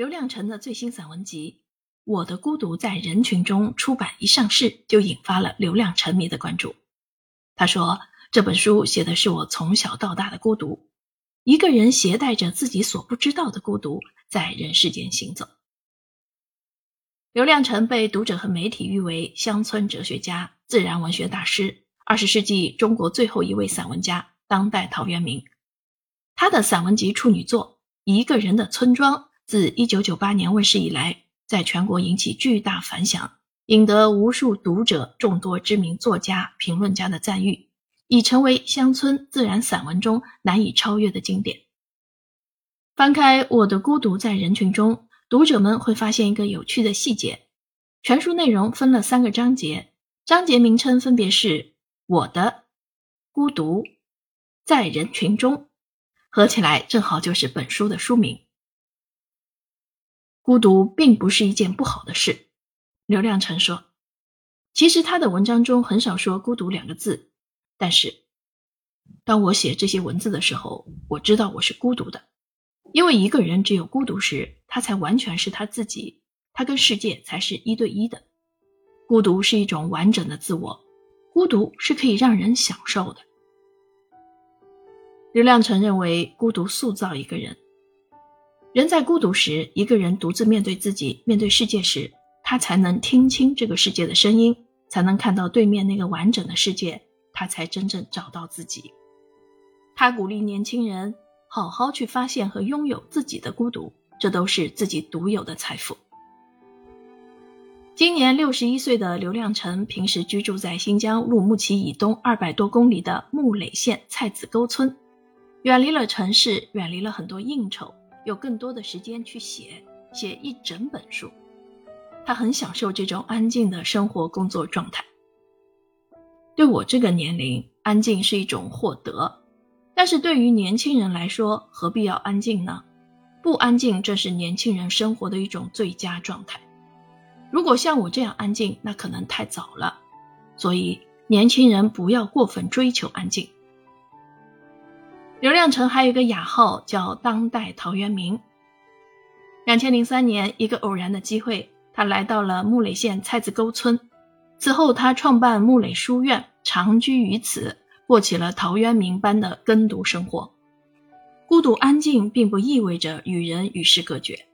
刘亮程的最新散文集《我的孤独在人群中》出版一上市，就引发了刘亮程迷的关注。他说：“这本书写的是我从小到大的孤独，一个人携带着自己所不知道的孤独，在人世间行走。”刘亮程被读者和媒体誉为乡村哲学家、自然文学大师，二十世纪中国最后一位散文家，当代陶渊明。他的散文集处女作《一个人的村庄》自一九九八年问世以来，在全国引起巨大反响，引得无数读者、众多知名作家、评论家的赞誉，已成为乡村自然散文中难以超越的经典。翻开《我的孤独在人群中》。读者们会发现一个有趣的细节：全书内容分了三个章节，章节名称分别是“我的孤独在人群中”，合起来正好就是本书的书名。孤独并不是一件不好的事，刘亮程说。其实他的文章中很少说“孤独”两个字，但是当我写这些文字的时候，我知道我是孤独的。因为一个人只有孤独时，他才完全是他自己，他跟世界才是一对一的。孤独是一种完整的自我，孤独是可以让人享受的。刘亮程认为，孤独塑造一个人。人在孤独时，一个人独自面对自己、面对世界时，他才能听清这个世界的声音，才能看到对面那个完整的世界，他才真正找到自己。他鼓励年轻人。好好去发现和拥有自己的孤独，这都是自己独有的财富。今年六十一岁的刘亮程，平时居住在新疆乌鲁木齐以东二百多公里的木垒县菜子沟村，远离了城市，远离了很多应酬，有更多的时间去写，写一整本书。他很享受这种安静的生活工作状态。对我这个年龄，安静是一种获得。但是对于年轻人来说，何必要安静呢？不安静，正是年轻人生活的一种最佳状态。如果像我这样安静，那可能太早了。所以，年轻人不要过分追求安静。刘亮程还有一个雅号叫“当代陶渊明”。两千零三年，一个偶然的机会，他来到了木垒县菜子沟村。此后，他创办木垒书院，长居于此。过起了陶渊明般的耕读生活，孤独安静并不意味着与人与世隔绝。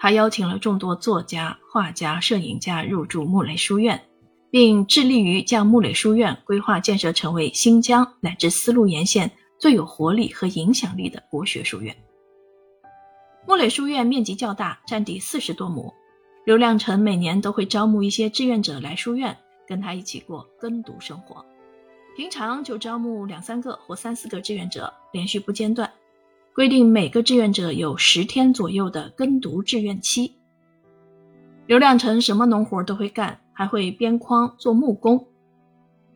他邀请了众多作家、画家、摄影家入住木垒书院，并致力于将木垒书院规划建设成为新疆乃至丝路沿线最有活力和影响力的国学书院。木垒书院面积较大，占地四十多亩。刘亮程每年都会招募一些志愿者来书院，跟他一起过耕读生活。平常就招募两三个或三四个志愿者，连续不间断，规定每个志愿者有十天左右的耕读志愿期。刘亮程什么农活都会干，还会编筐做木工。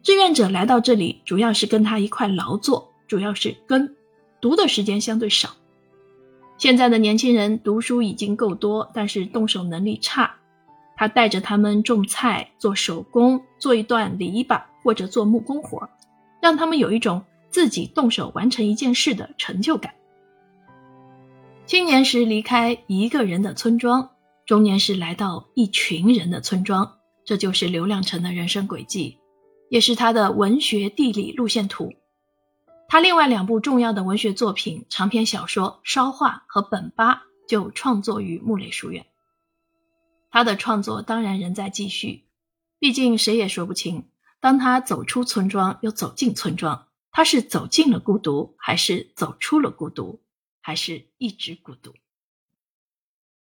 志愿者来到这里，主要是跟他一块劳作，主要是跟，读的时间相对少。现在的年轻人读书已经够多，但是动手能力差。他带着他们种菜、做手工、做一段篱笆或者做木工活，让他们有一种自己动手完成一件事的成就感。青年时离开一个人的村庄，中年时来到一群人的村庄，这就是刘亮程的人生轨迹，也是他的文学地理路线图。他另外两部重要的文学作品长篇小说《烧画》和《本八》就创作于木垒书院。他的创作当然仍在继续，毕竟谁也说不清，当他走出村庄又走进村庄，他是走进了孤独，还是走出了孤独，还是一直孤独？